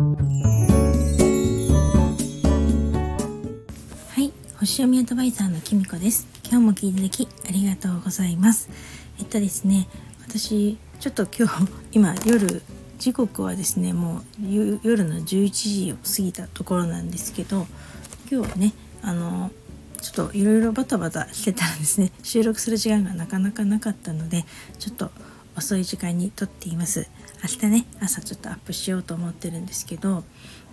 はい星読みアドバイザーのきみこです。今日も聞いていただきありがとうございます。えっとですね私ちょっと今日 今夜時刻はですねもう夜の11時を過ぎたところなんですけど今日はねあのちょっといろいろバタバタしてたらですね。収録する時間がなかなかなかったのでちょっと遅い時間に撮っています。明日ね朝ちょっとアップしようと思ってるんですけど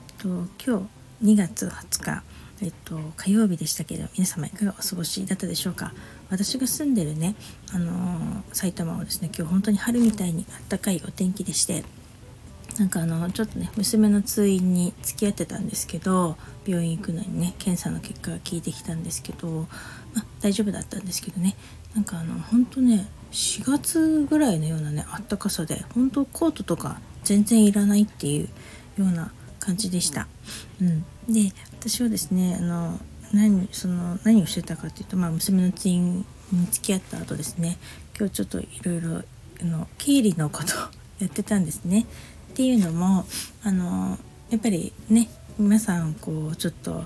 えっと今日2月20日えっと、火曜日でしたけど皆様いかがお過ごしだったでしょうか？私が住んでるね、あのー、埼玉はですね今日本当に春みたいにあったかいお天気でしてなんかあのちょっとね娘の通院に付き合ってたんですけど病院行くのにね検査の結果が聞いてきたんですけど、ま、大丈夫だったんですけどね。なんかあの本当ね4月ぐらいのようなねあったかさで本当コートとか全然いらないっていうような感じでした。うん、で私はですねあの何その何をしてたかっていうと、まあ、娘のツインに付き合った後ですね今日ちょっといろいろ経理のことをやってたんですね。っていうのもあのやっぱりね皆さんこうちょっと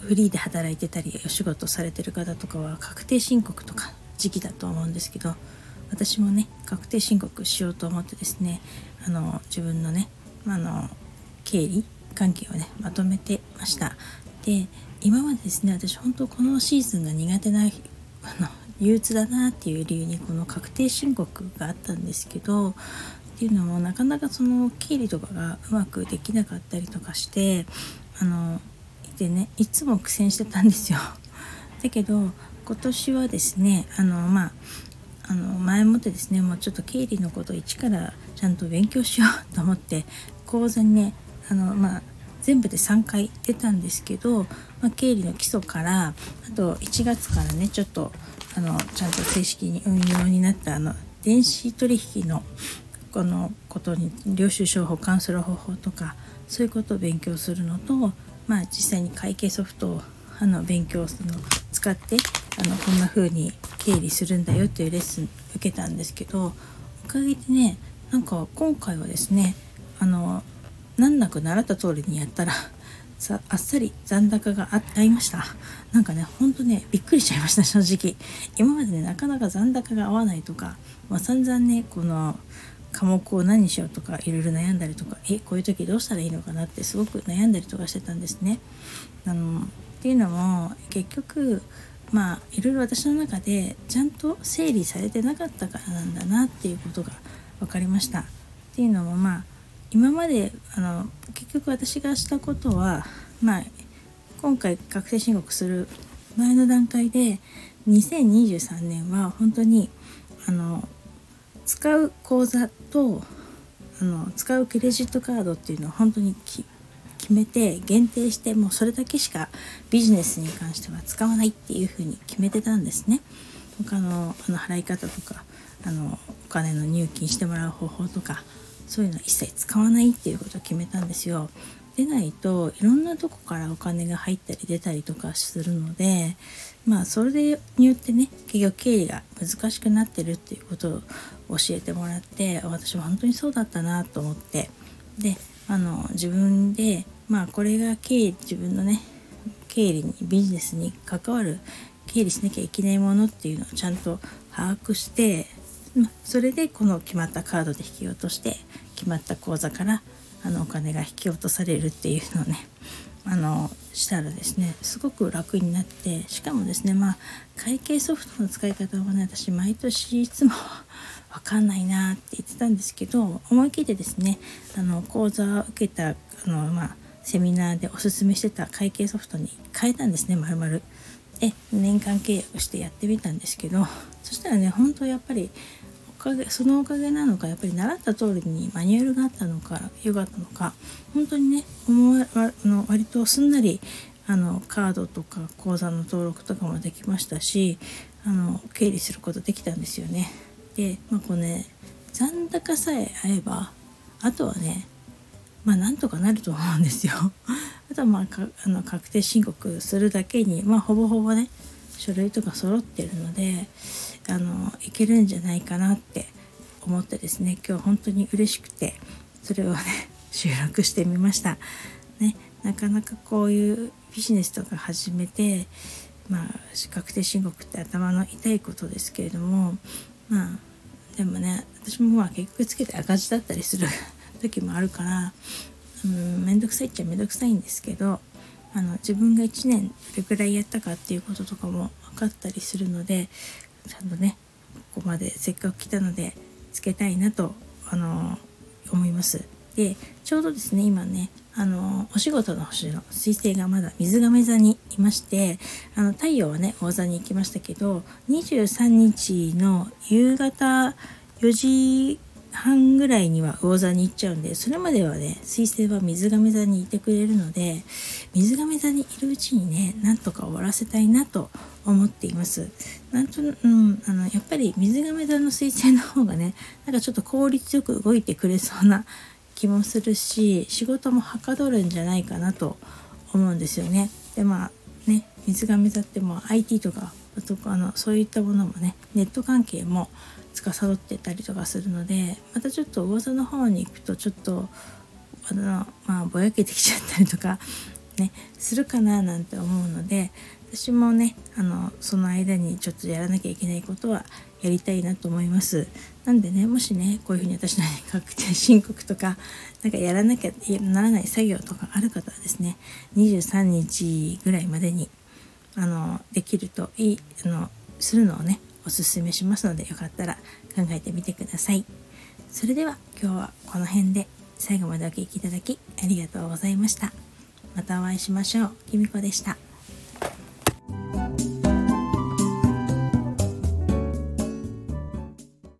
フリーで働いてたりお仕事されてる方とかは確定申告とか時期だと思うんですけど私もね確定申告しようと思ってですねあの自分のねあの経理関係をねまとめてましたで今までですね私本当このシーズンが苦手なあの憂鬱だなっていう理由にこの確定申告があったんですけどっていうのもなかなかその経理とかがうまくできなかったりとかしてあのでねいつも苦戦してたんですよ。だけど今年はですねあのまああの前もってですねもうちょっと経理のことを一からちゃんと勉強しようと思って講座にねあのまあ全部で3回出たんですけど、まあ、経理の基礎からあと1月からねちょっとあのちゃんと正式に運用になったあの電子取引のこのことに領収書を保管する方法とかそういうことを勉強するのと、まあ、実際に会計ソフトをあの勉強するの使ってあのこんな風に経理するんだよっていうレッスン受けたんですけどおかげでねなんか今回はですねあの難なく習った通りにやったらさあっさり残高が合いました。なんかねほんとねびっくりしちゃいました正直。今までねなかなか残高が合わないとか、まあ、散々ねこの科目を何にしようとかいろいろ悩んだりとかえこういう時どうしたらいいのかなってすごく悩んだりとかしてたんですね。あのっていうのも結局まあいろいろ私の中でちゃんと整理されてなかったからなんだなっていうことが分かりました。っていうのもまあ今まであの結局私がしたことはまあ今回確定申告する前の段階で2023年は本当にあの使う口座とあの使うクレジットカードっていうのは本当に決めて限定してもうそれだけしかビジネスに関しては使わないっていうふうに決めてたんですね。他のあの払い方とかあのお金の入金してもらう方法とかそういうのは一切使わないっていうことを決めたんですよ。でないといろんなとこからお金が入ったり出たりとかするのでまあそれによってね結局経理が難しくなってるっていうことを教えてもらって私は本当にそうだったなと思って。であの自分でまあこれが経理自分のね経理にビジネスに関わる経理しなきゃいけないものっていうのをちゃんと把握してそれでこの決まったカードで引き落として決まった口座からあのお金が引き落とされるっていうのをねあのしたらですねすごく楽になってしかもですねまあ会計ソフトの使い方はね私毎年いつも分かんないなって言ってたんですけど思い切ってですねあの講座を受けたあの、まあ、セミナーでおすすめしてた会計ソフトに変えたんですねまるまる。で年間契約してやってみたんですけどそしたらね本当やっぱりかげそのおかげなのかやっぱり習った通りにマニュアルがあったのか良かったのか本当にね思わの割とすんなりあのカードとか口座の登録とかもできましたしあの経理することできたんですよね。で、まあ、こうね残高さえ合えばあとはねまあなんとかなると思うんですよ。あとはまああの確定申告するだけにまあほぼほぼね書類とか揃ってるのであのいけるんじゃないかなって思ってですね今日本当に嬉しくてそれをね 収録してみました。ね、なかなかこういうビジネスとか始めてまあ確定申告って頭の痛いことですけれどもまあでもね私もまあ結局つけて赤字だったりする 時もあるからうん面倒くさいっちゃ面倒くさいんですけどあの自分が1年どれくらいやったかっていうこととかも分かったりするのでちゃんとねここまでせっかく来たのでつけたいなとあの思います。でちょうどですね今ねあのお仕事の星の彗星がまだ水亀座にいましてあの太陽はね大座に行きましたけど23日の夕方4時半ぐらいには魚座に行っちゃうんでそれまではね水星は水亀座にいてくれるので水亀座にいるうちにねなんとか終わらせたいなと思っています。なんと、うん、あのやっぱり水亀座の水星の方がねなんかちょっと効率よく動いてくれそうな 気もするし仕事もはかどるんじゃないかなと思うんですよね。でまあね水亀座っても IT とかあのそういったものもねネット関係も司ってたりとかするのでまたちょっと噂の方に行くとちょっとあのまあぼやけてきちゃったりとかねするかななんて思うので私もねあのその間にちょっとやらなきゃいけないことはやりたいなと思います。なんでねもしねこういうふうに私の確定申告とかなんかやらなきゃならない作業とかある方はですね23日ぐらいまでにあのできるといいあのするのをねおすすめしますのでよかったら考えてみてください。それでは今日はこの辺で最後までお聴きいただきありがとうございました。またお会いしましょう。きみこでした。